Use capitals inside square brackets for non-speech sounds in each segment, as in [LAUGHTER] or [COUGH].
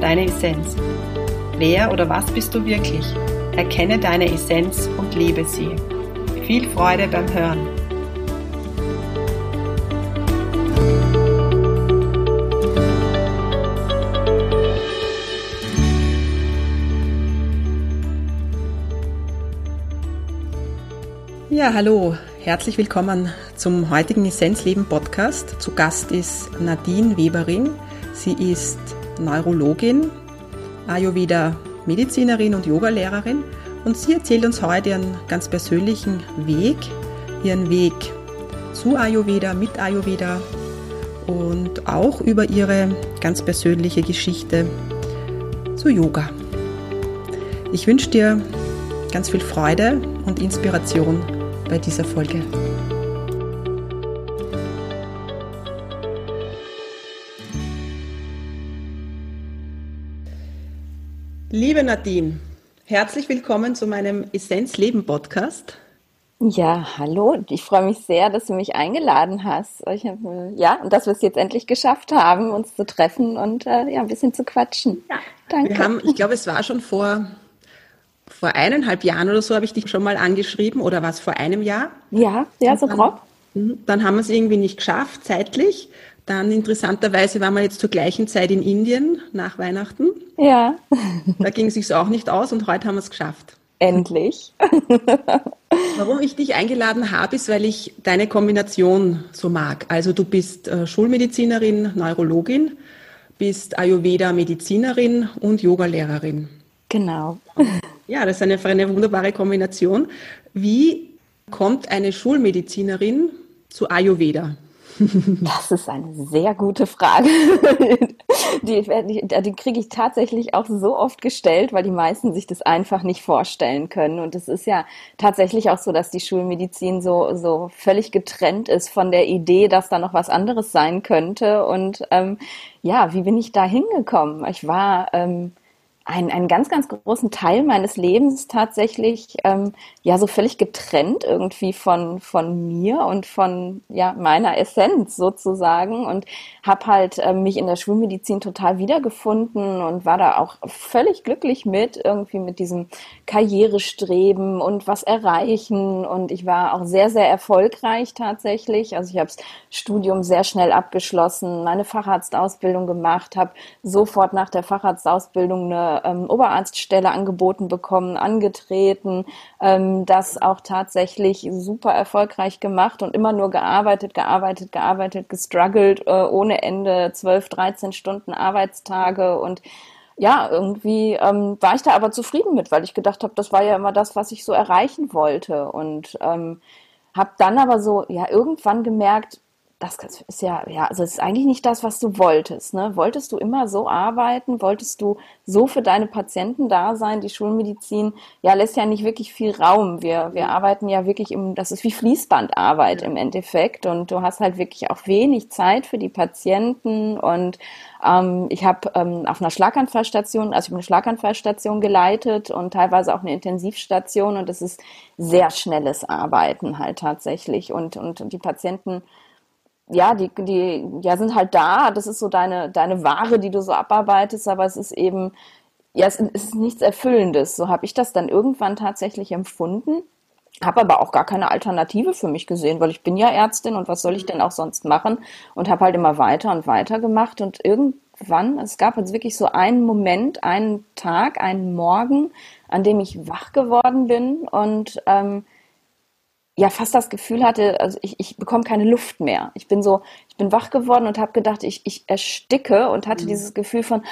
deine Essenz. Wer oder was bist du wirklich? Erkenne deine Essenz und lebe sie. Viel Freude beim Hören. Ja, hallo, herzlich willkommen zum heutigen Essenzleben Podcast. Zu Gast ist Nadine Weberin. Sie ist Neurologin, Ayurveda-Medizinerin und Yogalehrerin und sie erzählt uns heute ihren ganz persönlichen Weg, ihren Weg zu Ayurveda, mit Ayurveda und auch über ihre ganz persönliche Geschichte zu Yoga. Ich wünsche dir ganz viel Freude und Inspiration bei dieser Folge. Liebe Nadine, herzlich willkommen zu meinem Essenz Leben Podcast. Ja, hallo. Ich freue mich sehr, dass du mich eingeladen hast. Hab, ja, und dass wir es jetzt endlich geschafft haben, uns zu treffen und äh, ja, ein bisschen zu quatschen. Ja. Danke. Wir haben, ich glaube, es war schon vor, vor eineinhalb Jahren oder so, habe ich dich schon mal angeschrieben oder war es vor einem Jahr? Ja, ja, so grob. Mhm. Dann haben wir es irgendwie nicht geschafft, zeitlich. Dann interessanterweise waren wir jetzt zur gleichen Zeit in Indien nach Weihnachten. Ja. Da ging es sich auch nicht aus und heute haben wir es geschafft. Endlich. Warum ich dich eingeladen habe, ist, weil ich deine Kombination so mag. Also du bist äh, Schulmedizinerin, Neurologin, bist Ayurveda-Medizinerin und Yogalehrerin. Genau. Ja, das ist eine, eine wunderbare Kombination. Wie kommt eine Schulmedizinerin zu Ayurveda? Das ist eine sehr gute Frage. [LAUGHS] Die, die, kriege ich tatsächlich auch so oft gestellt, weil die meisten sich das einfach nicht vorstellen können. Und es ist ja tatsächlich auch so, dass die Schulmedizin so, so völlig getrennt ist von der Idee, dass da noch was anderes sein könnte. Und ähm, ja, wie bin ich da hingekommen? Ich war ähm, einen, einen ganz, ganz großen Teil meines Lebens tatsächlich ähm, ja so völlig getrennt irgendwie von, von mir und von ja, meiner Essenz sozusagen und habe halt äh, mich in der Schulmedizin total wiedergefunden und war da auch völlig glücklich mit, irgendwie mit diesem Karrierestreben und was erreichen und ich war auch sehr, sehr erfolgreich tatsächlich. Also ich habe das Studium sehr schnell abgeschlossen, meine Facharztausbildung gemacht, habe sofort nach der Facharztausbildung eine ähm, Oberarztstelle angeboten bekommen, angetreten, ähm, das auch tatsächlich super erfolgreich gemacht und immer nur gearbeitet, gearbeitet, gearbeitet, gestruggelt, äh, ohne Ende, 12, 13 Stunden Arbeitstage und ja, irgendwie ähm, war ich da aber zufrieden mit, weil ich gedacht habe, das war ja immer das, was ich so erreichen wollte. Und ähm, habe dann aber so, ja, irgendwann gemerkt, das ist ja, ja, also es ist eigentlich nicht das, was du wolltest. Ne? Wolltest du immer so arbeiten? Wolltest du so für deine Patienten da sein? Die Schulmedizin ja lässt ja nicht wirklich viel Raum. Wir, wir arbeiten ja wirklich im, das ist wie Fließbandarbeit ja. im Endeffekt und du hast halt wirklich auch wenig Zeit für die Patienten und ähm, ich habe ähm, auf einer Schlaganfallstation, also ich habe eine Schlaganfallstation geleitet und teilweise auch eine Intensivstation und das ist sehr schnelles Arbeiten halt tatsächlich und, und, und die Patienten ja, die, die ja, sind halt da. Das ist so deine, deine Ware, die du so abarbeitest, aber es ist eben, ja, es ist nichts Erfüllendes. So habe ich das dann irgendwann tatsächlich empfunden. Habe aber auch gar keine Alternative für mich gesehen, weil ich bin ja Ärztin und was soll ich denn auch sonst machen? Und habe halt immer weiter und weiter gemacht und irgendwann, es gab jetzt wirklich so einen Moment, einen Tag, einen Morgen, an dem ich wach geworden bin und ähm, ja fast das Gefühl hatte, also ich, ich bekomme keine Luft mehr. Ich bin so, ich bin wach geworden und habe gedacht, ich, ich ersticke und hatte mhm. dieses Gefühl von,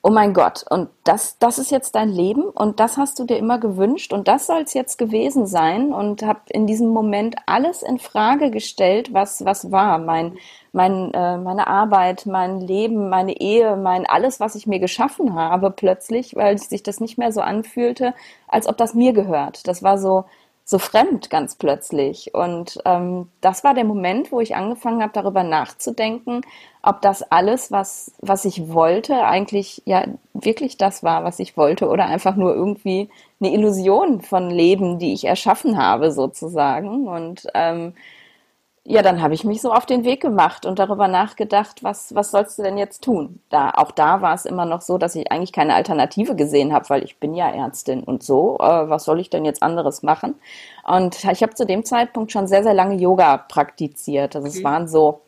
oh mein Gott, und das, das ist jetzt dein Leben und das hast du dir immer gewünscht und das soll es jetzt gewesen sein und habe in diesem Moment alles in Frage gestellt, was, was war. Mein, mein, äh, meine Arbeit, mein Leben, meine Ehe, mein alles, was ich mir geschaffen habe, plötzlich, weil sich das nicht mehr so anfühlte, als ob das mir gehört. Das war so, so fremd ganz plötzlich. Und ähm, das war der Moment, wo ich angefangen habe, darüber nachzudenken, ob das alles, was, was ich wollte, eigentlich ja wirklich das war, was ich wollte, oder einfach nur irgendwie eine Illusion von Leben, die ich erschaffen habe, sozusagen. Und ähm, ja, dann habe ich mich so auf den Weg gemacht und darüber nachgedacht, was, was sollst du denn jetzt tun? Da, auch da war es immer noch so, dass ich eigentlich keine Alternative gesehen habe, weil ich bin ja Ärztin und so, äh, was soll ich denn jetzt anderes machen? Und ich habe zu dem Zeitpunkt schon sehr, sehr lange Yoga praktiziert. Also okay. es waren so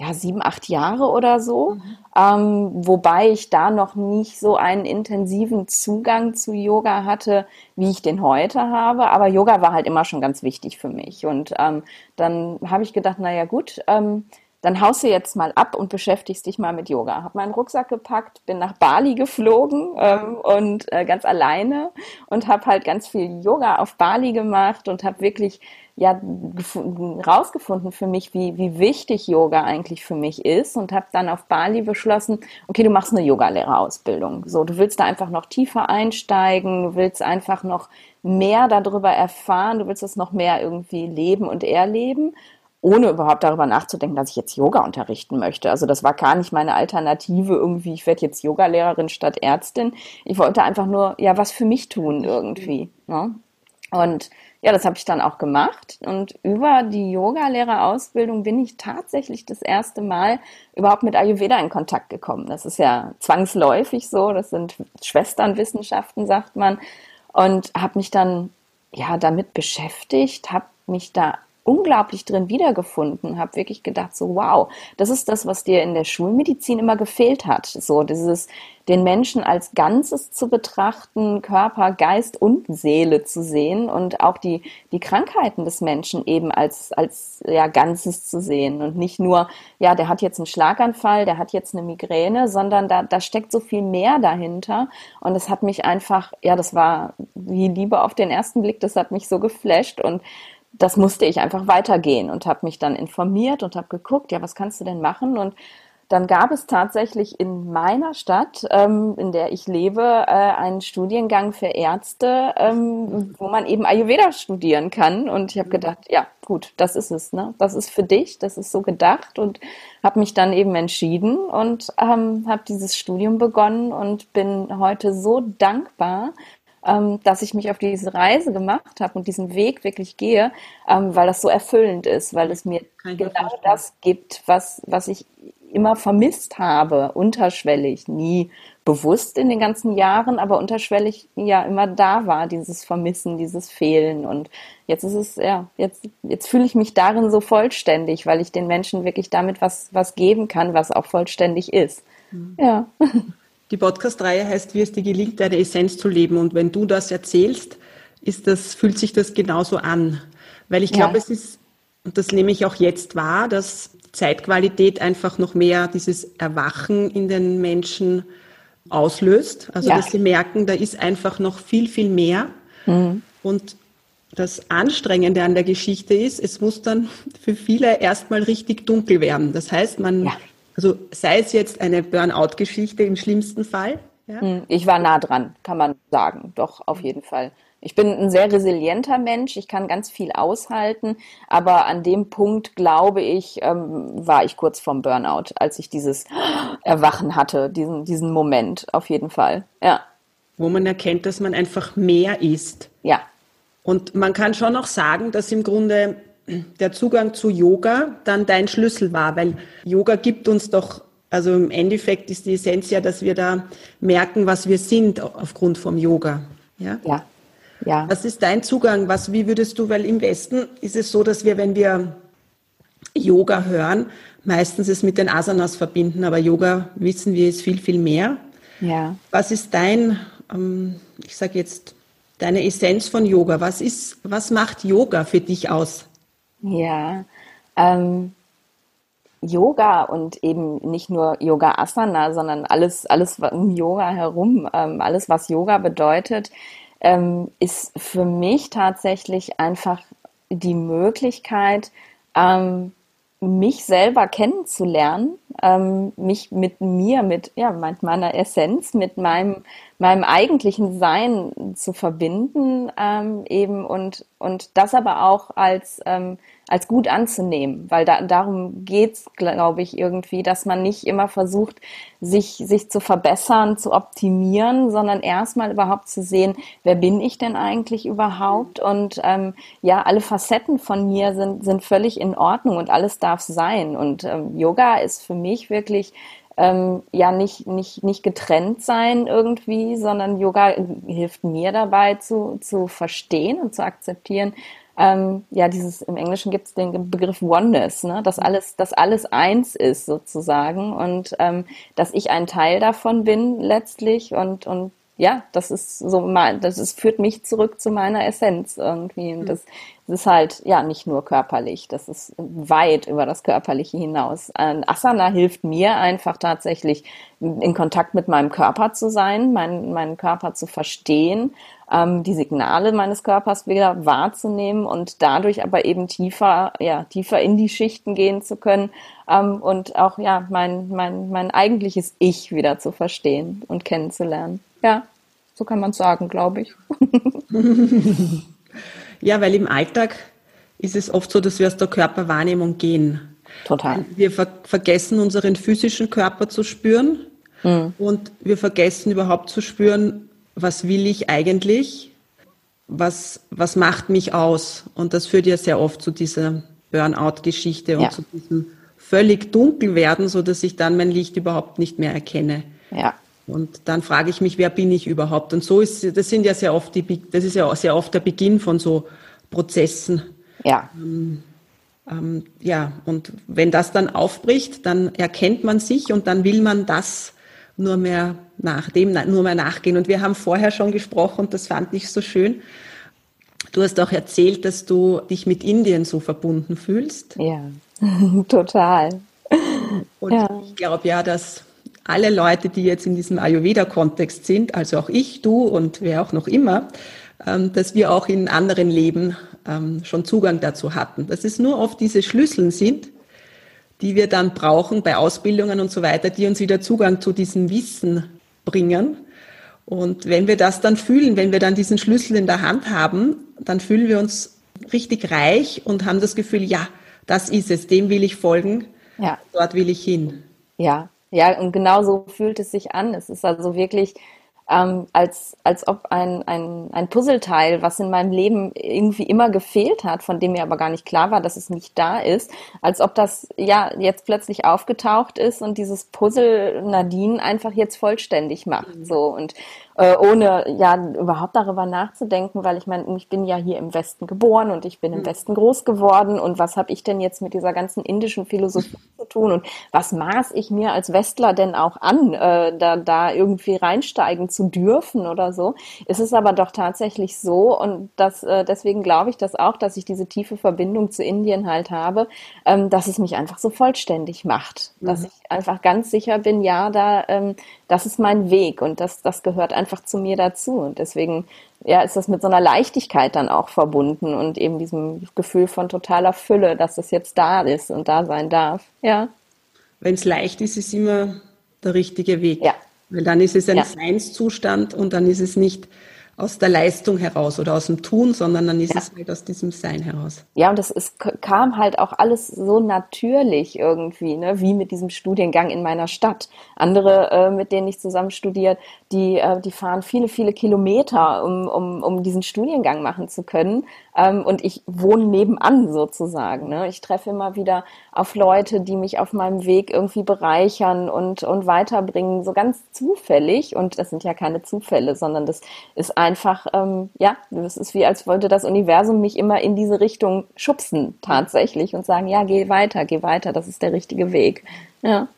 ja, sieben, acht Jahre oder so, mhm. ähm, wobei ich da noch nicht so einen intensiven Zugang zu Yoga hatte, wie ich den heute habe. Aber Yoga war halt immer schon ganz wichtig für mich. Und ähm, dann habe ich gedacht, naja gut, ähm, dann haust du jetzt mal ab und beschäftigst dich mal mit Yoga. Habe meinen Rucksack gepackt, bin nach Bali geflogen ähm, und äh, ganz alleine und habe halt ganz viel Yoga auf Bali gemacht und habe wirklich ja rausgefunden für mich, wie, wie wichtig Yoga eigentlich für mich ist und habe dann auf Bali beschlossen, okay, du machst eine Yogalehrerausbildung. So, du willst da einfach noch tiefer einsteigen, du willst einfach noch mehr darüber erfahren, du willst es noch mehr irgendwie leben und erleben ohne überhaupt darüber nachzudenken, dass ich jetzt Yoga unterrichten möchte. Also das war gar nicht meine Alternative irgendwie, ich werde jetzt Yogalehrerin statt Ärztin. Ich wollte einfach nur, ja, was für mich tun irgendwie. Ne? Und ja, das habe ich dann auch gemacht. Und über die Yogalehrerausbildung bin ich tatsächlich das erste Mal überhaupt mit Ayurveda in Kontakt gekommen. Das ist ja zwangsläufig so. Das sind Schwesternwissenschaften, sagt man. Und habe mich dann ja damit beschäftigt, habe mich da unglaublich drin wiedergefunden, habe wirklich gedacht, so wow, das ist das, was dir in der Schulmedizin immer gefehlt hat. So dieses, den Menschen als Ganzes zu betrachten, Körper, Geist und Seele zu sehen und auch die, die Krankheiten des Menschen eben als, als ja, Ganzes zu sehen und nicht nur, ja, der hat jetzt einen Schlaganfall, der hat jetzt eine Migräne, sondern da, da steckt so viel mehr dahinter und es hat mich einfach, ja, das war wie Liebe auf den ersten Blick, das hat mich so geflasht und das musste ich einfach weitergehen und habe mich dann informiert und habe geguckt, ja, was kannst du denn machen? Und dann gab es tatsächlich in meiner Stadt, ähm, in der ich lebe, äh, einen Studiengang für Ärzte, ähm, wo man eben Ayurveda studieren kann. Und ich habe gedacht, ja, gut, das ist es. Ne? Das ist für dich, das ist so gedacht. Und habe mich dann eben entschieden und ähm, habe dieses Studium begonnen und bin heute so dankbar, ähm, dass ich mich auf diese Reise gemacht habe und diesen Weg wirklich gehe, ähm, weil das so erfüllend ist, weil es mir genau das gibt, was, was ich immer vermisst habe, unterschwellig, nie bewusst in den ganzen Jahren, aber unterschwellig ja immer da war, dieses Vermissen, dieses Fehlen. Und jetzt ist es, ja, jetzt, jetzt fühle ich mich darin so vollständig, weil ich den Menschen wirklich damit was, was geben kann, was auch vollständig ist. Mhm. Ja. [LAUGHS] Die Podcast-Reihe heißt, wie es dir gelingt, deine Essenz zu leben. Und wenn du das erzählst, ist das, fühlt sich das genauso an. Weil ich glaube, ja. es ist, und das nehme ich auch jetzt wahr, dass Zeitqualität einfach noch mehr dieses Erwachen in den Menschen auslöst. Also, ja. dass sie merken, da ist einfach noch viel, viel mehr. Mhm. Und das Anstrengende an der Geschichte ist, es muss dann für viele erstmal richtig dunkel werden. Das heißt, man ja. Also sei es jetzt eine Burnout-Geschichte im schlimmsten Fall. Ja? Hm, ich war nah dran, kann man sagen. Doch, auf jeden Fall. Ich bin ein sehr resilienter Mensch, ich kann ganz viel aushalten, aber an dem Punkt, glaube ich, ähm, war ich kurz vorm Burnout, als ich dieses Erwachen hatte, diesen, diesen Moment, auf jeden Fall. Ja. Wo man erkennt, dass man einfach mehr ist. Ja. Und man kann schon auch sagen, dass im Grunde der Zugang zu Yoga dann dein Schlüssel war, weil Yoga gibt uns doch, also im Endeffekt ist die Essenz ja, dass wir da merken, was wir sind aufgrund vom Yoga. Ja. ja. ja. Was ist dein Zugang? Was, wie würdest du, weil im Westen ist es so, dass wir, wenn wir Yoga hören, meistens es mit den Asanas verbinden, aber Yoga wissen wir ist viel, viel mehr. Ja. Was ist dein, ähm, ich sage jetzt, deine Essenz von Yoga? Was ist, was macht Yoga für dich aus? Ja, ähm, Yoga und eben nicht nur Yoga Asana, sondern alles, alles um Yoga herum, ähm, alles, was Yoga bedeutet, ähm, ist für mich tatsächlich einfach die Möglichkeit, ähm, mich selber kennenzulernen, ähm, mich mit mir, mit ja, meiner Essenz, mit meinem meinem eigentlichen Sein zu verbinden, ähm, eben und und das aber auch als ähm, als gut anzunehmen, weil da, darum geht's, glaube ich, irgendwie, dass man nicht immer versucht, sich, sich zu verbessern, zu optimieren, sondern erstmal überhaupt zu sehen, wer bin ich denn eigentlich überhaupt? Und ähm, ja, alle Facetten von mir sind, sind völlig in Ordnung und alles darf sein. Und ähm, Yoga ist für mich wirklich ähm, ja nicht, nicht, nicht getrennt sein irgendwie, sondern Yoga hilft mir dabei zu, zu verstehen und zu akzeptieren, ähm, ja, dieses, im Englischen gibt es den Begriff Oneness, ne? dass alles, dass alles eins ist sozusagen und ähm, dass ich ein Teil davon bin letztlich und, und ja, das ist so mal, das ist, führt mich zurück zu meiner Essenz irgendwie. Und das, das ist halt, ja, nicht nur körperlich. Das ist weit über das Körperliche hinaus. Ein Asana hilft mir einfach tatsächlich in Kontakt mit meinem Körper zu sein, meinen, meinen Körper zu verstehen, ähm, die Signale meines Körpers wieder wahrzunehmen und dadurch aber eben tiefer, ja, tiefer in die Schichten gehen zu können ähm, und auch, ja, mein, mein, mein eigentliches Ich wieder zu verstehen und kennenzulernen. Ja, so kann man sagen, glaube ich. [LAUGHS] ja, weil im Alltag ist es oft so, dass wir aus der Körperwahrnehmung gehen. Total. Wir ver vergessen unseren physischen Körper zu spüren mhm. und wir vergessen überhaupt zu spüren, was will ich eigentlich, was, was macht mich aus. Und das führt ja sehr oft zu dieser Burnout-Geschichte und ja. zu diesem völlig dunkel werden, so dass ich dann mein Licht überhaupt nicht mehr erkenne. Ja. Und dann frage ich mich, wer bin ich überhaupt? Und so ist, das sind ja sehr oft die, das ist ja sehr oft der Beginn von so Prozessen. Ja. Ähm, ähm, ja, und wenn das dann aufbricht, dann erkennt man sich und dann will man das nur mehr nach dem, nur mehr nachgehen. Und wir haben vorher schon gesprochen und das fand ich so schön. Du hast auch erzählt, dass du dich mit Indien so verbunden fühlst. Ja, [LAUGHS] total. Und ja. ich glaube ja, dass alle Leute, die jetzt in diesem Ayurveda-Kontext sind, also auch ich, du und wer auch noch immer, ähm, dass wir auch in anderen Leben ähm, schon Zugang dazu hatten. Dass es nur oft diese Schlüsseln sind, die wir dann brauchen bei Ausbildungen und so weiter, die uns wieder Zugang zu diesem Wissen bringen. Und wenn wir das dann fühlen, wenn wir dann diesen Schlüssel in der Hand haben, dann fühlen wir uns richtig reich und haben das Gefühl, ja, das ist es, dem will ich folgen, ja. dort will ich hin. Ja, ja, und genau so fühlt es sich an. Es ist also wirklich ähm, als, als ob ein, ein, ein Puzzleteil, was in meinem Leben irgendwie immer gefehlt hat, von dem mir aber gar nicht klar war, dass es nicht da ist, als ob das ja jetzt plötzlich aufgetaucht ist und dieses Puzzle Nadine einfach jetzt vollständig macht. Mhm. So und äh, ohne ja überhaupt darüber nachzudenken, weil ich meine, ich bin ja hier im Westen geboren und ich bin im mhm. Westen groß geworden und was habe ich denn jetzt mit dieser ganzen indischen Philosophie [LAUGHS] zu tun und was maß ich mir als Westler denn auch an, äh, da, da irgendwie reinsteigen zu dürfen oder so. Es ist aber doch tatsächlich so und das, äh, deswegen glaube ich das auch, dass ich diese tiefe Verbindung zu Indien halt habe, ähm, dass es mich einfach so vollständig macht, mhm. dass ich einfach ganz sicher bin, ja, da, ähm, das ist mein Weg und das, das gehört einfach zu mir dazu. Und deswegen ja, ist das mit so einer Leichtigkeit dann auch verbunden und eben diesem Gefühl von totaler Fülle, dass es jetzt da ist und da sein darf. Ja. Wenn es leicht ist, ist immer der richtige Weg. Ja. Weil dann ist es ein ja. Seinszustand und dann ist es nicht aus der Leistung heraus oder aus dem Tun, sondern dann ist ja. es halt aus diesem Sein heraus. Ja, und das ist, kam halt auch alles so natürlich irgendwie, ne, wie mit diesem Studiengang in meiner Stadt. Andere, äh, mit denen ich zusammen studiert, die, äh, die fahren viele, viele Kilometer, um, um, um diesen Studiengang machen zu können. Ähm, und ich wohne nebenan sozusagen. Ne? Ich treffe immer wieder auf Leute, die mich auf meinem Weg irgendwie bereichern und, und weiterbringen, so ganz zufällig. Und das sind ja keine Zufälle, sondern das ist einfach, ähm, ja, das ist wie, als wollte das Universum mich immer in diese Richtung schubsen tatsächlich und sagen, ja, geh weiter, geh weiter, das ist der richtige Weg. Ja.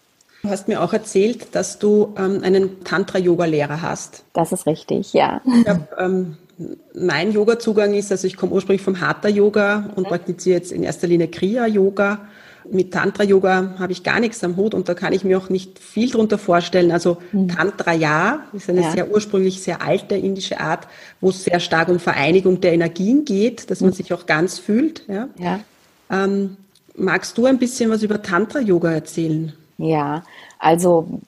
Du hast mir auch erzählt, dass du ähm, einen Tantra-Yoga-Lehrer hast. Das ist richtig, ja. Ich hab, ähm, mein Yoga-Zugang ist, also ich komme ursprünglich vom Hatha-Yoga und mhm. praktiziere jetzt in erster Linie Kriya-Yoga. Mit Tantra-Yoga habe ich gar nichts am Hut und da kann ich mir auch nicht viel drunter vorstellen. Also mhm. Tantra ja ist eine ja. sehr ursprünglich sehr alte indische Art, wo es sehr stark um Vereinigung der Energien geht, dass man mhm. sich auch ganz fühlt. Ja. ja. Ähm, magst du ein bisschen was über Tantra-Yoga erzählen? Ja, also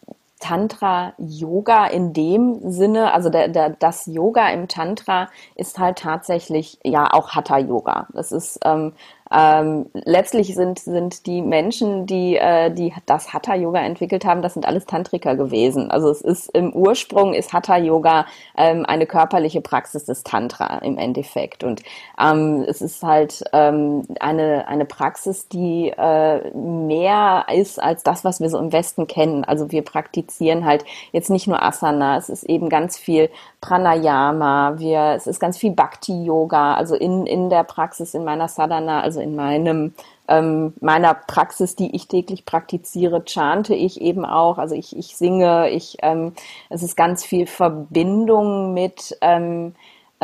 Tantra Yoga in dem Sinne, also der, der, das Yoga im Tantra ist halt tatsächlich ja auch Hatha Yoga. Das ist ähm, ähm, letztlich sind, sind die Menschen, die, äh, die das Hatha-Yoga entwickelt haben, das sind alles Tantriker gewesen. Also es ist im Ursprung ist Hatha-Yoga ähm, eine körperliche Praxis des Tantra im Endeffekt. Und ähm, es ist halt ähm, eine, eine Praxis, die äh, mehr ist als das, was wir so im Westen kennen. Also wir praktizieren halt jetzt nicht nur Asana, es ist eben ganz viel Pranayama, wir, es ist ganz viel Bhakti-Yoga, also in, in der Praxis, in meiner Sadhana, also in meinem ähm, meiner Praxis, die ich täglich praktiziere, chante ich eben auch. Also ich, ich singe, ich ähm, es ist ganz viel Verbindung mit ähm,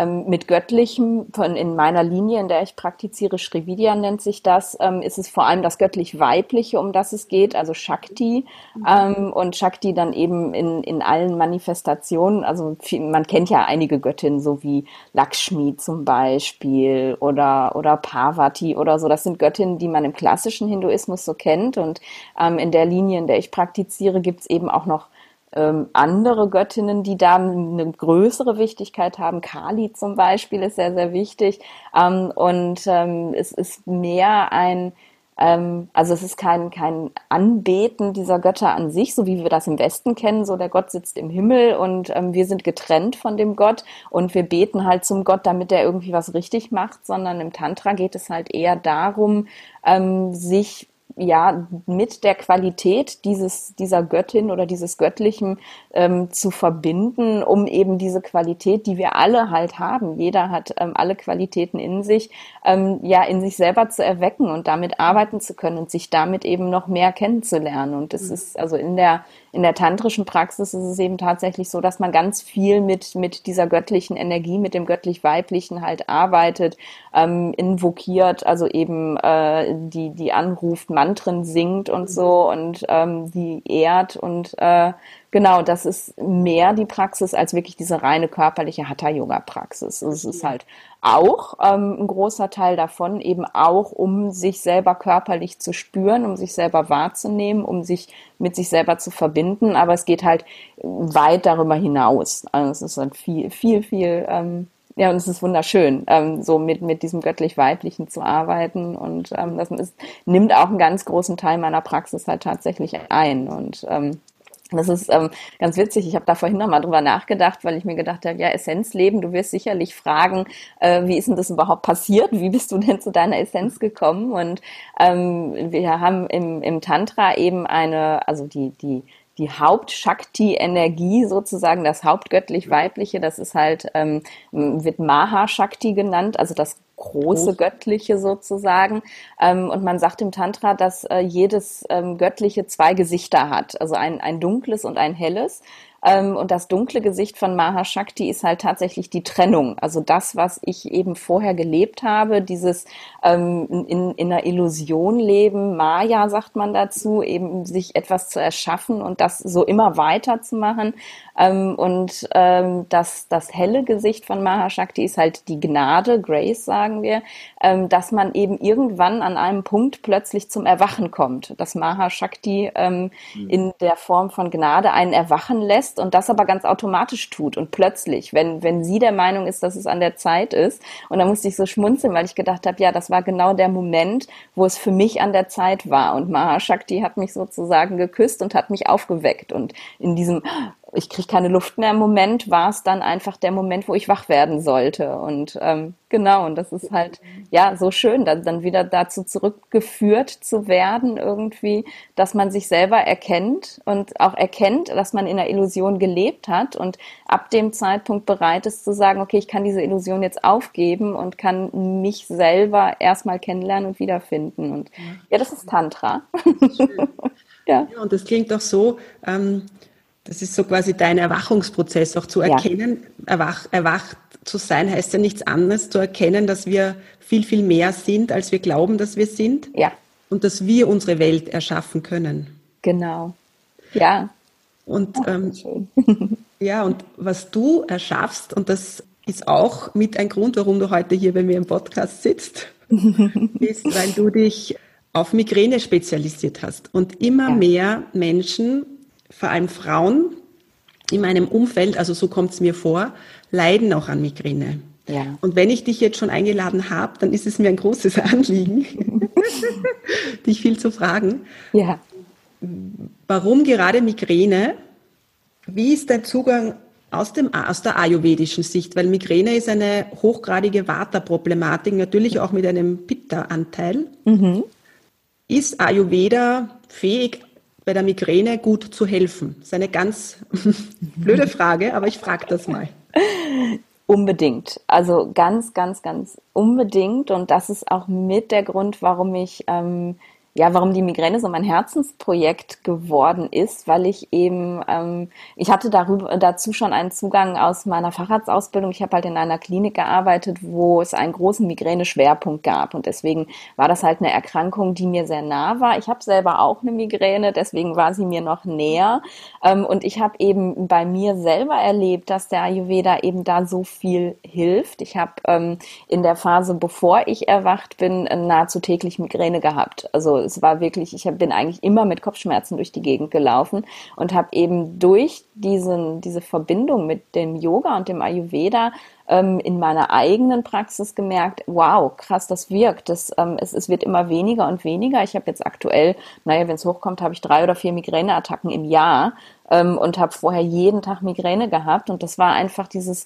ähm, mit Göttlichem, von in meiner Linie, in der ich praktiziere, Srividya nennt sich das, ähm, ist es vor allem das göttlich-weibliche, um das es geht, also Shakti. Ähm, und Shakti dann eben in, in allen Manifestationen, also viel, man kennt ja einige Göttinnen, so wie Lakshmi zum Beispiel oder, oder Parvati oder so. Das sind Göttinnen, die man im klassischen Hinduismus so kennt. Und ähm, in der Linie, in der ich praktiziere, gibt es eben auch noch ähm, andere Göttinnen, die da eine größere Wichtigkeit haben. Kali zum Beispiel ist sehr, sehr wichtig. Ähm, und ähm, es ist mehr ein, ähm, also es ist kein, kein Anbeten dieser Götter an sich, so wie wir das im Westen kennen, so der Gott sitzt im Himmel und ähm, wir sind getrennt von dem Gott und wir beten halt zum Gott, damit er irgendwie was richtig macht, sondern im Tantra geht es halt eher darum, ähm, sich ja mit der Qualität dieses dieser Göttin oder dieses Göttlichen ähm, zu verbinden, um eben diese Qualität, die wir alle halt haben, jeder hat ähm, alle Qualitäten in sich, ähm, ja in sich selber zu erwecken und damit arbeiten zu können und sich damit eben noch mehr kennenzulernen. Und das mhm. ist also in der in der tantrischen Praxis ist es eben tatsächlich so, dass man ganz viel mit, mit dieser göttlichen Energie, mit dem göttlich-weiblichen halt arbeitet, ähm, invokiert, also eben äh, die, die anruft, Mantren singt und so und ähm, die ehrt und äh, Genau, das ist mehr die Praxis als wirklich diese reine körperliche Hatha-Yoga-Praxis. Es ist halt auch ähm, ein großer Teil davon, eben auch, um sich selber körperlich zu spüren, um sich selber wahrzunehmen, um sich mit sich selber zu verbinden. Aber es geht halt weit darüber hinaus. Also es ist halt viel, viel, viel. Ähm, ja, und es ist wunderschön, ähm, so mit, mit diesem göttlich-weiblichen zu arbeiten. Und ähm, das ist, nimmt auch einen ganz großen Teil meiner Praxis halt tatsächlich ein. Und ähm, das ist ähm, ganz witzig. Ich habe da vorhin nochmal drüber nachgedacht, weil ich mir gedacht habe, ja, Essenzleben, du wirst sicherlich fragen, äh, wie ist denn das überhaupt passiert? Wie bist du denn zu deiner Essenz gekommen? Und ähm, wir haben im, im Tantra eben eine, also die, die, die Haupt-Shakti-Energie sozusagen, das Hauptgöttlich-Weibliche, das ist halt, ähm, wird Maha-Shakti genannt, also das große Göttliche sozusagen. Ähm, und man sagt im Tantra, dass äh, jedes ähm, Göttliche zwei Gesichter hat, also ein, ein dunkles und ein helles. Ähm, und das dunkle Gesicht von Mahashakti ist halt tatsächlich die Trennung. Also das, was ich eben vorher gelebt habe, dieses ähm, in, in einer Illusion leben, Maya sagt man dazu, eben sich etwas zu erschaffen und das so immer weiter zu machen. Ähm, und ähm, das, das helle Gesicht von Mahashakti ist halt die Gnade, Grace sagen wir, ähm, dass man eben irgendwann an einem Punkt plötzlich zum Erwachen kommt. Dass Mahashakti ähm, mhm. in der Form von Gnade einen erwachen lässt und das aber ganz automatisch tut und plötzlich, wenn, wenn sie der Meinung ist, dass es an der Zeit ist. Und da musste ich so schmunzeln, weil ich gedacht habe, ja, das war genau der Moment, wo es für mich an der Zeit war. Und Mahashakti hat mich sozusagen geküsst und hat mich aufgeweckt. Und in diesem ich kriege keine Luft mehr im Moment, war es dann einfach der Moment, wo ich wach werden sollte. Und ähm, genau, und das ist halt ja so schön, dann, dann wieder dazu zurückgeführt zu werden, irgendwie, dass man sich selber erkennt und auch erkennt, dass man in einer Illusion gelebt hat und ab dem Zeitpunkt bereit ist zu sagen, okay, ich kann diese Illusion jetzt aufgeben und kann mich selber erstmal kennenlernen und wiederfinden. Und ja, das ist Tantra. [LAUGHS] ja. ja. und das klingt auch so. Ähm das ist so quasi dein Erwachungsprozess, auch zu erkennen, ja. erwach, erwacht zu sein, heißt ja nichts anderes, zu erkennen, dass wir viel, viel mehr sind, als wir glauben, dass wir sind. Ja. Und dass wir unsere Welt erschaffen können. Genau. Ja. Und ähm, [LAUGHS] ja, und was du erschaffst, und das ist auch mit ein Grund, warum du heute hier bei mir im Podcast sitzt, [LAUGHS] ist, weil du dich auf Migräne spezialisiert hast und immer ja. mehr Menschen, vor allem Frauen in meinem Umfeld, also so kommt es mir vor, leiden auch an Migräne. Ja. Und wenn ich dich jetzt schon eingeladen habe, dann ist es mir ein großes [LAUGHS] Anliegen, [LAUGHS] dich viel zu fragen. Ja. Warum gerade Migräne? Wie ist dein Zugang aus, dem, aus der ayurvedischen Sicht? Weil Migräne ist eine hochgradige Vata-Problematik, natürlich auch mit einem Pitta-Anteil. Mhm. Ist Ayurveda fähig, bei der Migräne gut zu helfen? Das ist eine ganz [LAUGHS] blöde Frage, aber ich frage das mal. Unbedingt. Also ganz, ganz, ganz unbedingt. Und das ist auch mit der Grund, warum ich ähm, ja, warum die Migräne so mein Herzensprojekt geworden ist, weil ich eben, ähm, ich hatte darüber, dazu schon einen Zugang aus meiner Facharztausbildung. Ich habe halt in einer Klinik gearbeitet, wo es einen großen Migräne-Schwerpunkt gab und deswegen war das halt eine Erkrankung, die mir sehr nah war. Ich habe selber auch eine Migräne, deswegen war sie mir noch näher ähm, und ich habe eben bei mir selber erlebt, dass der Ayurveda eben da so viel hilft. Ich habe ähm, in der Phase, bevor ich erwacht bin, nahezu täglich Migräne gehabt. Also es war wirklich, ich bin eigentlich immer mit Kopfschmerzen durch die Gegend gelaufen und habe eben durch diesen, diese Verbindung mit dem Yoga und dem Ayurveda ähm, in meiner eigenen Praxis gemerkt, wow, krass, das wirkt. Das, ähm, es, es wird immer weniger und weniger. Ich habe jetzt aktuell, naja, wenn es hochkommt, habe ich drei oder vier Migräneattacken im Jahr ähm, und habe vorher jeden Tag Migräne gehabt. Und das war einfach dieses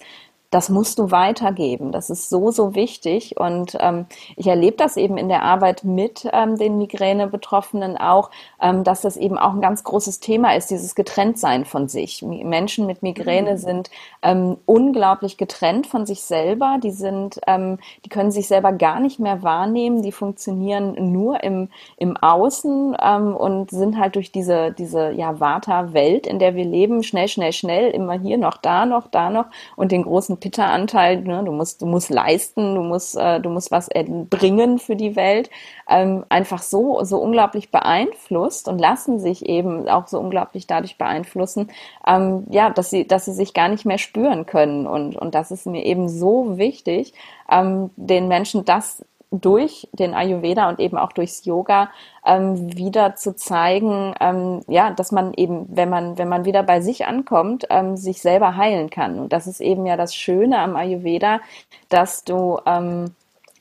das musst du weitergeben. Das ist so, so wichtig. Und ähm, ich erlebe das eben in der Arbeit mit ähm, den Migräne-Betroffenen auch, ähm, dass das eben auch ein ganz großes Thema ist, dieses Getrenntsein von sich. Menschen mit Migräne mhm. sind ähm, unglaublich getrennt von sich selber. Die sind, ähm, die können sich selber gar nicht mehr wahrnehmen. Die funktionieren nur im, im Außen ähm, und sind halt durch diese, diese ja, Vata-Welt, in der wir leben, schnell, schnell, schnell, immer hier noch, da noch, da noch und den großen Pitta-Anteil, ne? du musst, du musst leisten, du musst, äh, du musst was bringen für die Welt, ähm, einfach so, so unglaublich beeinflusst und lassen sich eben auch so unglaublich dadurch beeinflussen, ähm, ja, dass sie, dass sie sich gar nicht mehr spüren können. Und, und das ist mir eben so wichtig, ähm, den Menschen das durch den Ayurveda und eben auch durchs Yoga ähm, wieder zu zeigen, ähm, ja, dass man eben, wenn man, wenn man wieder bei sich ankommt, ähm, sich selber heilen kann. Und das ist eben ja das Schöne am Ayurveda, dass du ähm,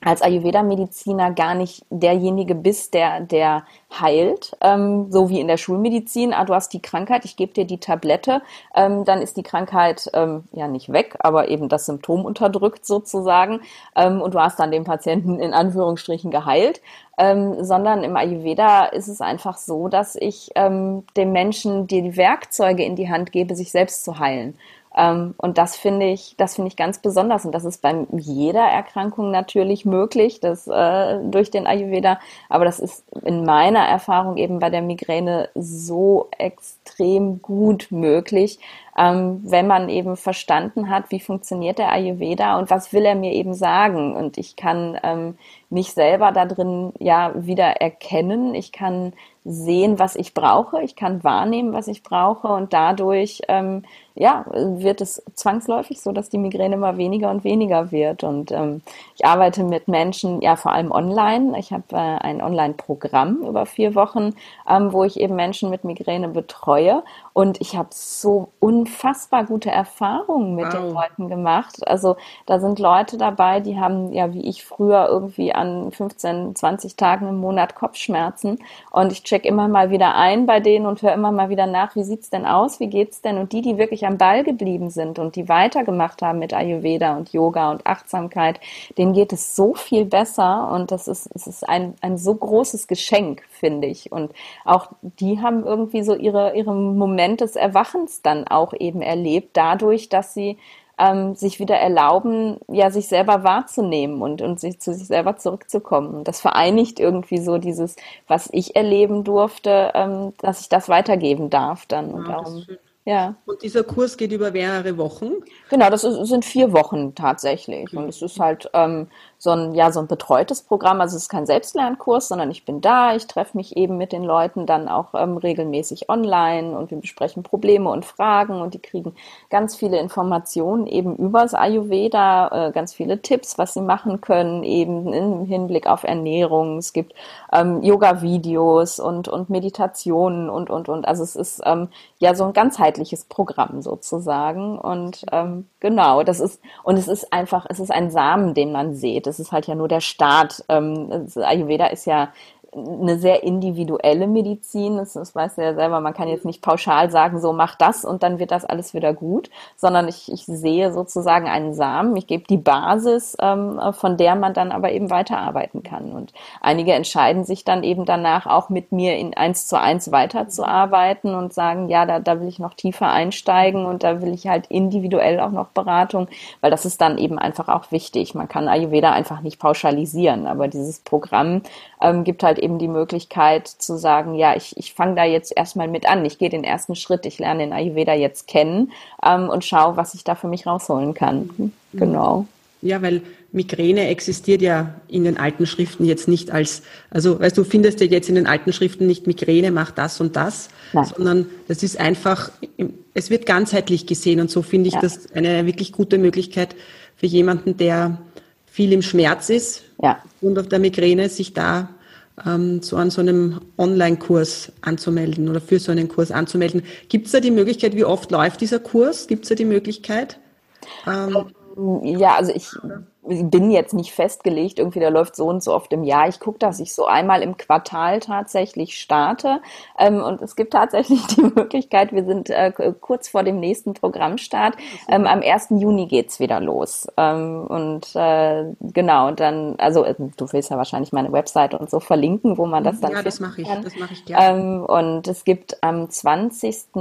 als Ayurveda-Mediziner gar nicht derjenige bist, der, der heilt, ähm, so wie in der Schulmedizin. Ah, du hast die Krankheit, ich gebe dir die Tablette, ähm, dann ist die Krankheit ähm, ja nicht weg, aber eben das Symptom unterdrückt sozusagen ähm, und du hast dann den Patienten in Anführungsstrichen geheilt. Ähm, sondern im Ayurveda ist es einfach so, dass ich ähm, dem Menschen die Werkzeuge in die Hand gebe, sich selbst zu heilen. Ähm, und das finde ich, das finde ich ganz besonders. Und das ist bei jeder Erkrankung natürlich möglich, das äh, durch den Ayurveda. Aber das ist in meiner Erfahrung eben bei der Migräne so extrem gut möglich, ähm, wenn man eben verstanden hat, wie funktioniert der Ayurveda und was will er mir eben sagen. Und ich kann ähm, mich selber da drin ja wieder erkennen. Ich kann sehen, was ich brauche. Ich kann wahrnehmen, was ich brauche. Und dadurch ähm, ja, wird es zwangsläufig so, dass die Migräne immer weniger und weniger wird. Und ähm, ich arbeite mit Menschen, ja, vor allem online. Ich habe äh, ein Online-Programm über vier Wochen, ähm, wo ich eben Menschen mit Migräne betreue. Und ich habe so unfassbar gute Erfahrungen mit wow. den Leuten gemacht. Also da sind Leute dabei, die haben ja wie ich früher irgendwie an 15, 20 Tagen im Monat Kopfschmerzen. Und ich check immer mal wieder ein bei denen und höre immer mal wieder nach, wie sieht's denn aus, wie geht's denn? Und die, die wirklich am Ball geblieben sind und die weitergemacht haben mit Ayurveda und Yoga und Achtsamkeit, denen geht es so viel besser. Und das ist, es ist ein, ein so großes Geschenk, finde ich. Und auch die haben irgendwie so ihre, ihre Moment des Erwachens dann auch eben erlebt, dadurch, dass sie ähm, sich wieder erlauben, ja, sich selber wahrzunehmen und, und sich zu sich selber zurückzukommen. Das vereinigt irgendwie so dieses, was ich erleben durfte, ähm, dass ich das weitergeben darf dann. Und ja, darum, Ja. Und dieser Kurs geht über mehrere Wochen? Genau, das ist, sind vier Wochen tatsächlich. Und es ist halt ähm, so ein, ja, so ein betreutes Programm. Also es ist kein Selbstlernkurs, sondern ich bin da, ich treffe mich eben mit den Leuten dann auch ähm, regelmäßig online und wir besprechen Probleme und Fragen und die kriegen ganz viele Informationen eben übers Ayurveda, äh, ganz viele Tipps, was sie machen können, eben im Hinblick auf Ernährung. Es gibt ähm, Yoga-Videos und, und Meditationen und, und, und. Also es ist ähm, ja so ein ganzheitliches Programm sozusagen. Und ähm, genau, das ist, und es ist einfach, es ist ein Samen, den man sieht das ist halt ja nur der Start. Ähm, Ayurveda ist ja eine sehr individuelle Medizin. Das, das weißt du ja selber, man kann jetzt nicht pauschal sagen, so mach das und dann wird das alles wieder gut, sondern ich, ich sehe sozusagen einen Samen, ich gebe die Basis, ähm, von der man dann aber eben weiterarbeiten kann. Und einige entscheiden sich dann eben danach auch mit mir in eins zu eins weiterzuarbeiten und sagen, ja, da, da will ich noch tiefer einsteigen und da will ich halt individuell auch noch Beratung, weil das ist dann eben einfach auch wichtig. Man kann Ayurveda einfach nicht pauschalisieren, aber dieses Programm ähm, gibt halt eben die Möglichkeit zu sagen, ja, ich, ich fange da jetzt erstmal mit an, ich gehe den ersten Schritt, ich lerne den Ayurveda jetzt kennen ähm, und schaue, was ich da für mich rausholen kann. Mhm. Genau. Ja, weil Migräne existiert ja in den alten Schriften jetzt nicht als, also weißt du, findest ja jetzt in den alten Schriften nicht Migräne macht das und das, Nein. sondern das ist einfach, es wird ganzheitlich gesehen und so finde ich ja. das eine wirklich gute Möglichkeit für jemanden, der viel im Schmerz ist ja. und auf der Migräne sich da ähm, so an so einem Online-Kurs anzumelden oder für so einen Kurs anzumelden. Gibt es da die Möglichkeit, wie oft läuft dieser Kurs? Gibt es da die Möglichkeit? Ähm, ja, also ich bin jetzt nicht festgelegt, irgendwie der läuft so und so oft im Jahr. Ich gucke, dass ich so einmal im Quartal tatsächlich starte. Ähm, und es gibt tatsächlich [LAUGHS] die Möglichkeit, wir sind äh, kurz vor dem nächsten Programmstart. Ähm, am 1. Juni geht's wieder los. Ähm, und äh, genau, und dann, also äh, du willst ja wahrscheinlich meine Website und so verlinken, wo man das dann Ja, das mache ich, das mache ich gerne. Ähm, und es gibt am 20.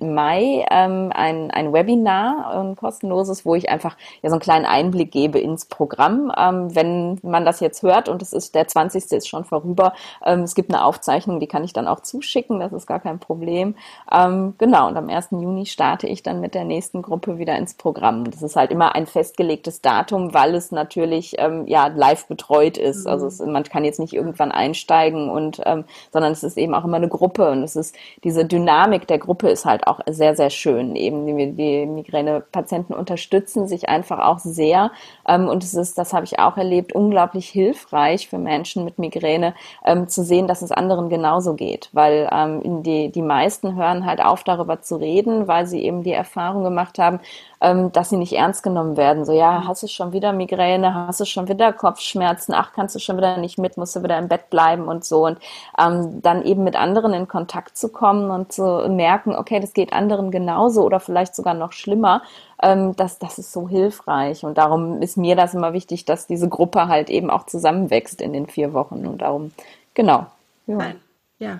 Mai ähm, ein, ein Webinar, ein kostenloses, wo ich einfach ja so einen kleinen Einblick gebe ins Programm. Ähm, wenn man das jetzt hört und es ist der 20. ist schon vorüber, ähm, es gibt eine Aufzeichnung, die kann ich dann auch zuschicken, das ist gar kein Problem. Ähm, genau, und am 1. Juni starte ich dann mit der nächsten Gruppe wieder ins Programm. Das ist halt immer ein festgelegtes Datum, weil es natürlich ähm, ja live betreut ist. Also es, man kann jetzt nicht irgendwann einsteigen und ähm, sondern es ist eben auch immer eine Gruppe und es ist diese Dynamik der Gruppe ist halt auch sehr, sehr schön. Eben die, die Migräne-Patienten unterstützen sich einfach auch sehr ähm, und und es ist, das habe ich auch erlebt, unglaublich hilfreich für Menschen mit Migräne ähm, zu sehen, dass es anderen genauso geht. Weil ähm, die, die meisten hören halt auf, darüber zu reden, weil sie eben die Erfahrung gemacht haben, ähm, dass sie nicht ernst genommen werden. So, ja, hast du schon wieder Migräne, hast du schon wieder Kopfschmerzen, ach, kannst du schon wieder nicht mit, musst du wieder im Bett bleiben und so. Und ähm, dann eben mit anderen in Kontakt zu kommen und zu merken, okay, das geht anderen genauso oder vielleicht sogar noch schlimmer, ähm, das, das ist so hilfreich. Und darum ist mir das immer wichtig, dass diese Gruppe halt eben auch zusammenwächst in den vier Wochen. Und darum, genau. Ja. ja.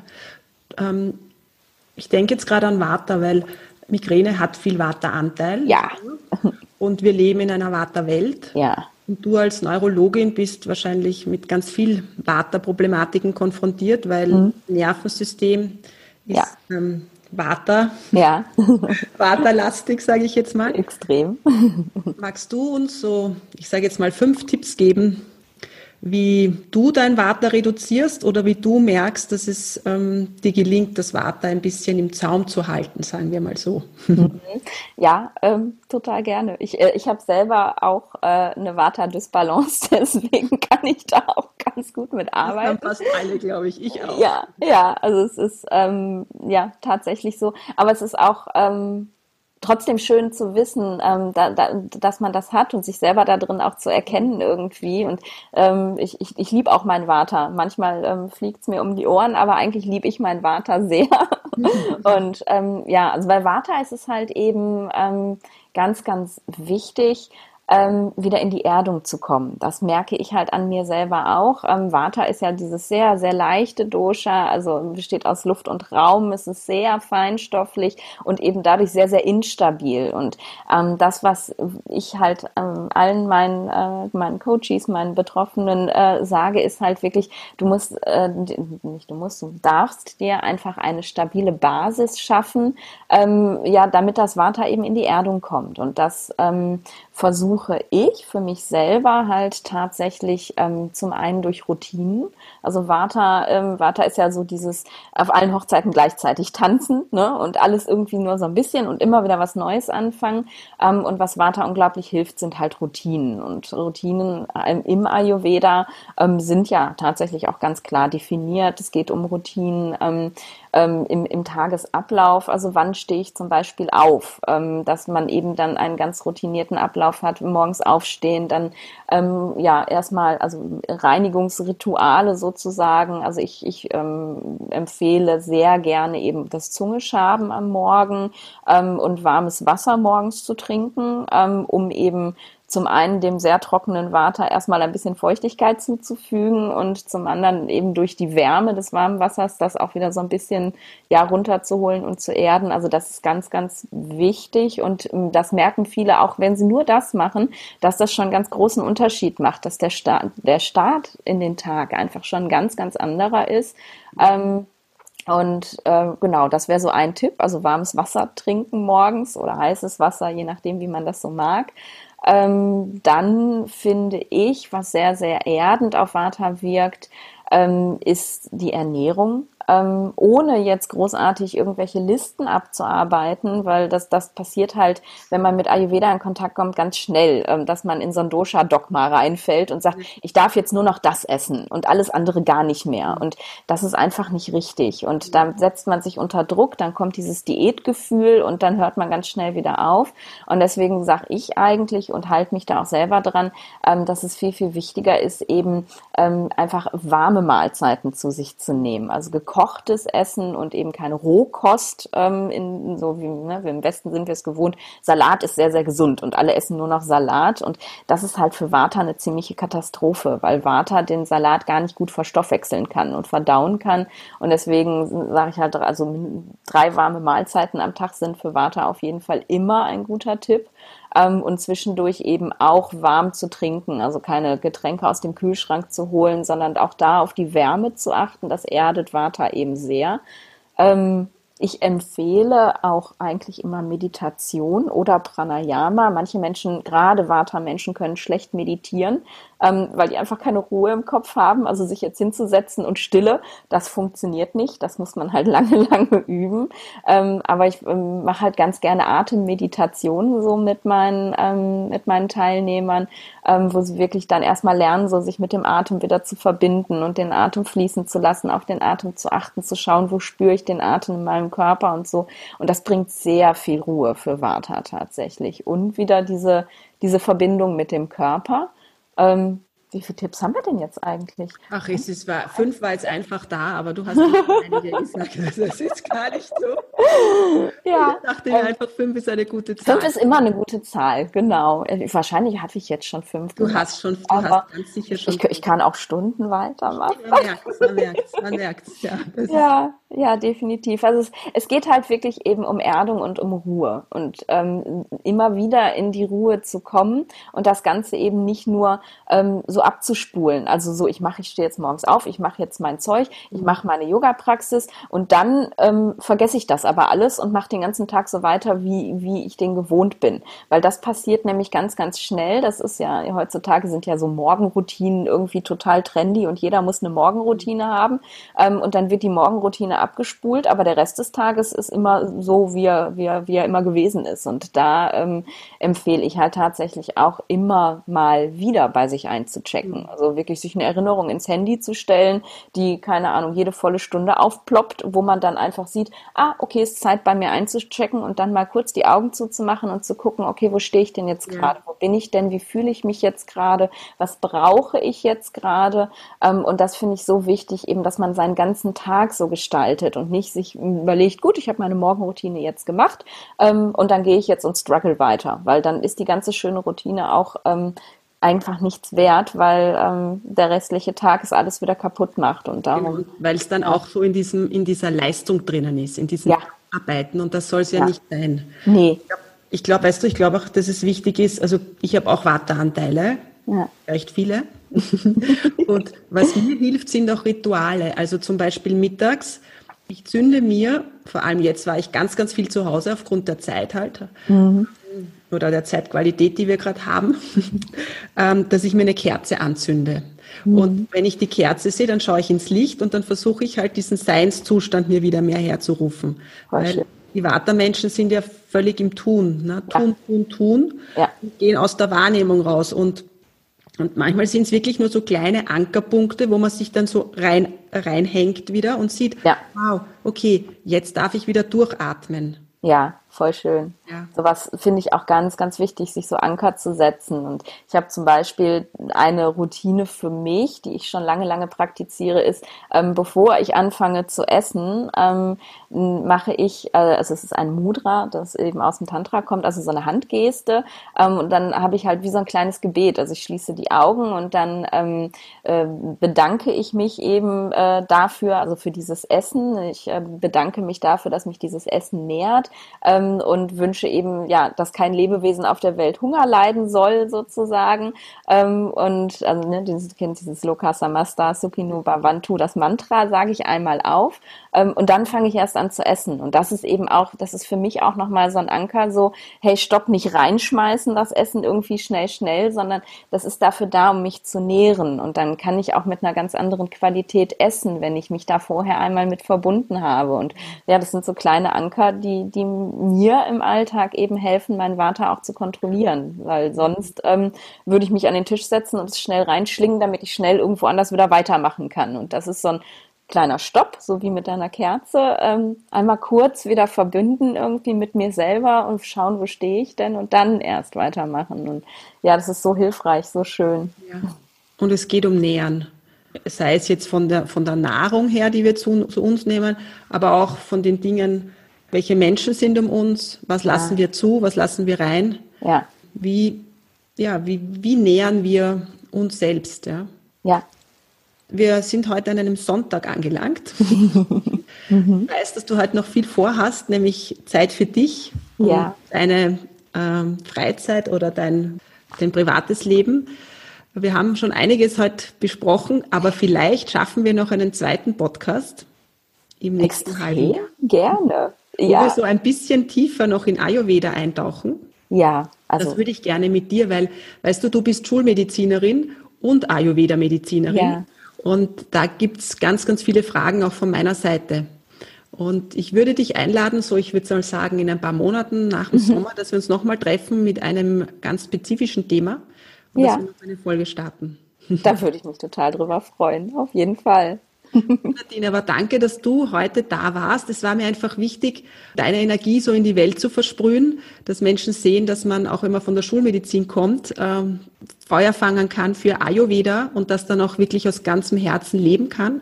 Ähm, ich denke jetzt gerade an Vata, weil Migräne hat viel Vata-Anteil. Ja. Und wir leben in einer Vata-Welt. Ja. Und du als Neurologin bist wahrscheinlich mit ganz viel Vata-Problematiken konfrontiert, weil mhm. Nervensystem ist ja. ähm, Vata. Ja. [LAUGHS] [LAUGHS] Vata-lastig, sage ich jetzt mal. Extrem. Magst du uns so, ich sage jetzt mal, fünf Tipps geben, wie du dein Vata reduzierst oder wie du merkst, dass es ähm, dir gelingt, das Vata ein bisschen im Zaum zu halten, sagen wir mal so. Mhm. [LAUGHS] Ja, ähm, total gerne. Ich, äh, ich habe selber auch äh, eine Vata-Dysbalance, [LAUGHS] deswegen kann ich da auch ganz gut mit arbeiten. Das fast alle, glaube ich. Ich auch. Ja, ja, also es ist ähm, ja tatsächlich so. Aber es ist auch ähm, trotzdem schön zu wissen, ähm, da, da, dass man das hat und sich selber da drin auch zu erkennen irgendwie. Und ähm, ich, ich, ich liebe auch meinen Vater. Manchmal ähm, fliegt es mir um die Ohren, aber eigentlich liebe ich meinen Vater sehr. [LAUGHS] und ähm, ja, also bei Vater ist es halt eben ähm, ganz, ganz wichtig, ähm, wieder in die Erdung zu kommen. Das merke ich halt an mir selber auch. Ähm, Vata ist ja dieses sehr, sehr leichte Dosha, also besteht aus Luft und Raum, es ist sehr feinstofflich und eben dadurch sehr, sehr instabil. Und ähm, das, was ich halt ähm, allen meinen, äh, meinen Coaches, meinen Betroffenen äh, sage, ist halt wirklich, du musst, äh, nicht du musst, du darfst dir einfach eine stabile Basis schaffen, ähm, ja, damit das Vata eben in die Erdung kommt. Und das ähm, versuche ich für mich selber halt tatsächlich ähm, zum einen durch Routinen. Also Vata, ähm, Vata ist ja so dieses auf allen Hochzeiten gleichzeitig tanzen ne? und alles irgendwie nur so ein bisschen und immer wieder was Neues anfangen. Ähm, und was Vata unglaublich hilft, sind halt Routinen. Und Routinen ähm, im Ayurveda ähm, sind ja tatsächlich auch ganz klar definiert. Es geht um Routinen ähm, ähm, im, im Tagesablauf. Also wann stehe ich zum Beispiel auf, ähm, dass man eben dann einen ganz routinierten Ablauf hat, morgens aufstehen, dann ähm, ja erstmal also Reinigungsrituale sozusagen. Also ich, ich ähm, empfehle sehr gerne eben das Zungeschaben am Morgen ähm, und warmes Wasser morgens zu trinken, ähm, um eben zum einen dem sehr trockenen Water erstmal ein bisschen Feuchtigkeit zuzufügen und zum anderen eben durch die Wärme des warmen Wassers das auch wieder so ein bisschen ja runterzuholen und zu erden. Also das ist ganz, ganz wichtig und ähm, das merken viele auch, wenn sie nur das machen, dass das schon einen ganz großen Unterschied macht, dass der Start, der Start in den Tag einfach schon ganz, ganz anderer ist. Ähm, und äh, genau, das wäre so ein Tipp. Also warmes Wasser trinken morgens oder heißes Wasser, je nachdem, wie man das so mag. Ähm, dann finde ich, was sehr, sehr erdend auf Vata wirkt, ähm, ist die Ernährung ähm, ohne jetzt großartig irgendwelche Listen abzuarbeiten, weil das, das passiert halt, wenn man mit Ayurveda in Kontakt kommt, ganz schnell, ähm, dass man in so ein Dosha-Dogma reinfällt und sagt, mhm. ich darf jetzt nur noch das essen und alles andere gar nicht mehr. Und das ist einfach nicht richtig. Und da setzt man sich unter Druck, dann kommt dieses Diätgefühl und dann hört man ganz schnell wieder auf. Und deswegen sage ich eigentlich und halte mich da auch selber dran, ähm, dass es viel, viel wichtiger ist, eben ähm, einfach warme Mahlzeiten zu sich zu nehmen. Also gekocht gekochtes Essen und eben keine Rohkost. Ähm, in, so wie ne, wir im Westen sind wir es gewohnt. Salat ist sehr, sehr gesund und alle essen nur noch Salat. Und das ist halt für Vata eine ziemliche Katastrophe, weil Vata den Salat gar nicht gut verstoffwechseln kann und verdauen kann. Und deswegen sage ich halt, also drei warme Mahlzeiten am Tag sind für Vata auf jeden Fall immer ein guter Tipp ähm, und zwischendurch eben auch warm zu trinken, also keine Getränke aus dem Kühlschrank zu holen, sondern auch da auf die Wärme zu achten. Das erdet Vata eben sehr. Ähm, ich empfehle auch eigentlich immer Meditation oder Pranayama. Manche Menschen, gerade Vata-Menschen, können schlecht meditieren ähm, weil die einfach keine Ruhe im Kopf haben. Also sich jetzt hinzusetzen und Stille, das funktioniert nicht. Das muss man halt [LAUGHS] lange, lange üben. Ähm, aber ich ähm, mache halt ganz gerne Atemmeditationen so mit meinen, ähm, mit meinen Teilnehmern, ähm, wo sie wirklich dann erstmal lernen, so sich mit dem Atem wieder zu verbinden und den Atem fließen zu lassen, auf den Atem zu achten, zu schauen, wo spüre ich den Atem in meinem Körper und so. Und das bringt sehr viel Ruhe für Vata tatsächlich. Und wieder diese, diese Verbindung mit dem Körper. Ähm, wie viele Tipps haben wir denn jetzt eigentlich? Ach, es ist, war, fünf war jetzt einfach da, aber du hast einige gesagt, es ist gar nicht so. Ja. Ich dachte ähm, einfach, fünf ist eine gute Zahl. Fünf ist immer eine gute Zahl, genau. Äh, wahrscheinlich hatte ich jetzt schon fünf. Du gemacht, hast schon, du aber hast ganz sicher schon. Ich, ich, kann auch Stunden weitermachen. Man merkt es, man merkt es, man merkt es, ja. [LAUGHS] Ja, ja, definitiv. Also es, es geht halt wirklich eben um Erdung und um Ruhe und ähm, immer wieder in die Ruhe zu kommen und das Ganze eben nicht nur ähm, so abzuspulen. Also so, ich mache, ich stehe jetzt morgens auf, ich mache jetzt mein Zeug, ich mache meine Yoga-Praxis und dann ähm, vergesse ich das aber alles und mache den ganzen Tag so weiter, wie, wie ich den gewohnt bin. Weil das passiert nämlich ganz, ganz schnell. Das ist ja, heutzutage sind ja so Morgenroutinen irgendwie total trendy und jeder muss eine Morgenroutine haben. Ähm, und dann wird die Morgenroutine abgespult, aber der Rest des Tages ist immer so, wie er, wie er, wie er immer gewesen ist. Und da ähm, empfehle ich halt tatsächlich auch immer mal wieder bei sich einzuchecken. Also wirklich sich eine Erinnerung ins Handy zu stellen, die, keine Ahnung, jede volle Stunde aufploppt, wo man dann einfach sieht, ah, okay, ist Zeit bei mir einzuchecken und dann mal kurz die Augen zuzumachen und zu gucken, okay, wo stehe ich denn jetzt gerade? Ja. Wo bin ich denn? Wie fühle ich mich jetzt gerade? Was brauche ich jetzt gerade? Ähm, und das finde ich so wichtig, eben, dass man seinen ganzen Tag so gestaltet und nicht sich überlegt, gut, ich habe meine Morgenroutine jetzt gemacht ähm, und dann gehe ich jetzt und struggle weiter, weil dann ist die ganze schöne Routine auch ähm, einfach nichts wert, weil ähm, der restliche Tag es alles wieder kaputt macht und darum. Genau, weil es dann auch so in diesem in dieser Leistung drinnen ist, in diesem ja. Arbeiten und das soll es ja, ja, nicht sein. Nee. Ich glaube, weißt du, ich glaube auch, dass es wichtig ist. Also ich habe auch Warteanteile, ja. recht viele. [LAUGHS] und was mir hilft, sind auch Rituale. Also zum Beispiel mittags. Ich zünde mir, vor allem jetzt war ich ganz, ganz viel zu Hause aufgrund der Zeit halt. Mhm oder der Zeitqualität, die wir gerade haben, [LAUGHS] ähm, dass ich mir eine Kerze anzünde. Mhm. Und wenn ich die Kerze sehe, dann schaue ich ins Licht und dann versuche ich halt diesen Seinszustand mir wieder mehr herzurufen. Weil die Vata-Menschen sind ja völlig im Tun. Ne? Tun, ja. tun, tun. Ja. Und gehen aus der Wahrnehmung raus. Und, und manchmal sind es wirklich nur so kleine Ankerpunkte, wo man sich dann so rein, reinhängt wieder und sieht, ja. wow, okay, jetzt darf ich wieder durchatmen. Ja, voll schön. Ja. Sowas finde ich auch ganz, ganz wichtig, sich so Anker zu setzen. Und ich habe zum Beispiel eine Routine für mich, die ich schon lange, lange praktiziere, ist, ähm, bevor ich anfange zu essen, ähm, mache ich, äh, also es ist ein Mudra, das eben aus dem Tantra kommt, also so eine Handgeste. Ähm, und dann habe ich halt wie so ein kleines Gebet. Also ich schließe die Augen und dann ähm, äh, bedanke ich mich eben äh, dafür, also für dieses Essen. Ich äh, bedanke mich dafür, dass mich dieses Essen nährt ähm, und wünsche eben, ja, dass kein Lebewesen auf der Welt Hunger leiden soll, sozusagen. Ähm, und also, ne, dieses, kennt dieses Loka Samasta Supino Bhavantu, das Mantra sage ich einmal auf. Ähm, und dann fange ich erst zu essen. Und das ist eben auch, das ist für mich auch nochmal so ein Anker, so, hey, stopp, nicht reinschmeißen, das Essen irgendwie schnell, schnell, sondern das ist dafür da, um mich zu nähren. Und dann kann ich auch mit einer ganz anderen Qualität essen, wenn ich mich da vorher einmal mit verbunden habe. Und ja, das sind so kleine Anker, die, die mir im Alltag eben helfen, meinen Vater auch zu kontrollieren. Weil sonst ähm, würde ich mich an den Tisch setzen und es schnell reinschlingen, damit ich schnell irgendwo anders wieder weitermachen kann. Und das ist so ein kleiner Stopp, so wie mit deiner Kerze, ähm, einmal kurz wieder verbünden irgendwie mit mir selber und schauen, wo stehe ich denn und dann erst weitermachen. Und ja, das ist so hilfreich, so schön. Ja. Und es geht um Nähern. Sei es jetzt von der, von der Nahrung her, die wir zu, zu uns nehmen, aber auch von den Dingen, welche Menschen sind um uns, was ja. lassen wir zu, was lassen wir rein. Ja. Wie, ja, wie, wie nähern wir uns selbst, ja. Ja, wir sind heute an einem Sonntag angelangt. [LAUGHS] mhm. Ich weiß, dass du heute noch viel vorhast, nämlich Zeit für dich, ja. deine ähm, Freizeit oder dein, dein privates Leben. Wir haben schon einiges heute besprochen, aber vielleicht schaffen wir noch einen zweiten Podcast im nächsten Extrem halben Jahr. Gerne. Ja. Wo wir so ein bisschen tiefer noch in Ayurveda eintauchen. Ja, also. Das würde ich gerne mit dir, weil, weißt du, du bist Schulmedizinerin und Ayurveda-Medizinerin. Ja. Und da gibt's ganz, ganz viele Fragen auch von meiner Seite. Und ich würde dich einladen, so ich würde mal sagen, in ein paar Monaten nach dem mhm. Sommer, dass wir uns nochmal treffen mit einem ganz spezifischen Thema und ja. dass wir noch eine Folge starten. Da würde ich mich total drüber freuen, auf jeden Fall. [LAUGHS] Nadine, aber danke, dass du heute da warst. Es war mir einfach wichtig, deine Energie so in die Welt zu versprühen, dass Menschen sehen, dass man auch wenn man von der Schulmedizin kommt, ähm, Feuer fangen kann für Ayurveda und das dann auch wirklich aus ganzem Herzen leben kann.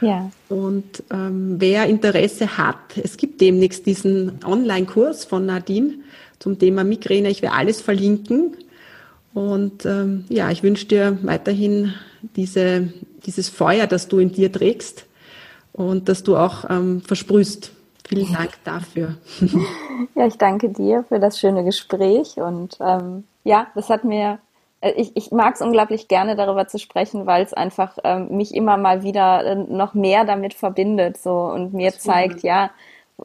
Ja. Und ähm, wer Interesse hat, es gibt demnächst diesen Online-Kurs von Nadine zum Thema Migräne. Ich werde alles verlinken. Und ähm, ja, ich wünsche dir weiterhin diese, dieses Feuer, das du in dir trägst und dass du auch ähm, versprühst. Vielen Dank dafür. [LAUGHS] Ja, ich danke dir für das schöne Gespräch und ähm, ja, das hat mir äh, ich, ich mag es unglaublich gerne darüber zu sprechen, weil es einfach ähm, mich immer mal wieder äh, noch mehr damit verbindet so und mir zeigt, ja,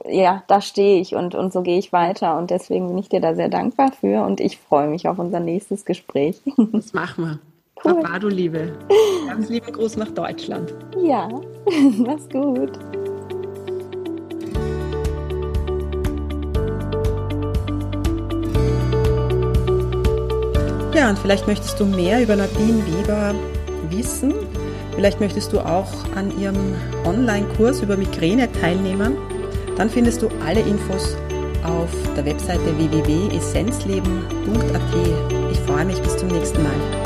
ja, da stehe ich und, und so gehe ich weiter. Und deswegen bin ich dir da sehr dankbar für und ich freue mich auf unser nächstes Gespräch. Das [LAUGHS] machen wir. Cool. Papa, du Liebe. Ganz lieben Gruß nach Deutschland. Ja, [LAUGHS] mach's gut. Ja, und vielleicht möchtest du mehr über Nadine Weber wissen. Vielleicht möchtest du auch an ihrem Online-Kurs über Migräne teilnehmen. Dann findest du alle Infos auf der Webseite www.essenzleben.at. Ich freue mich bis zum nächsten Mal.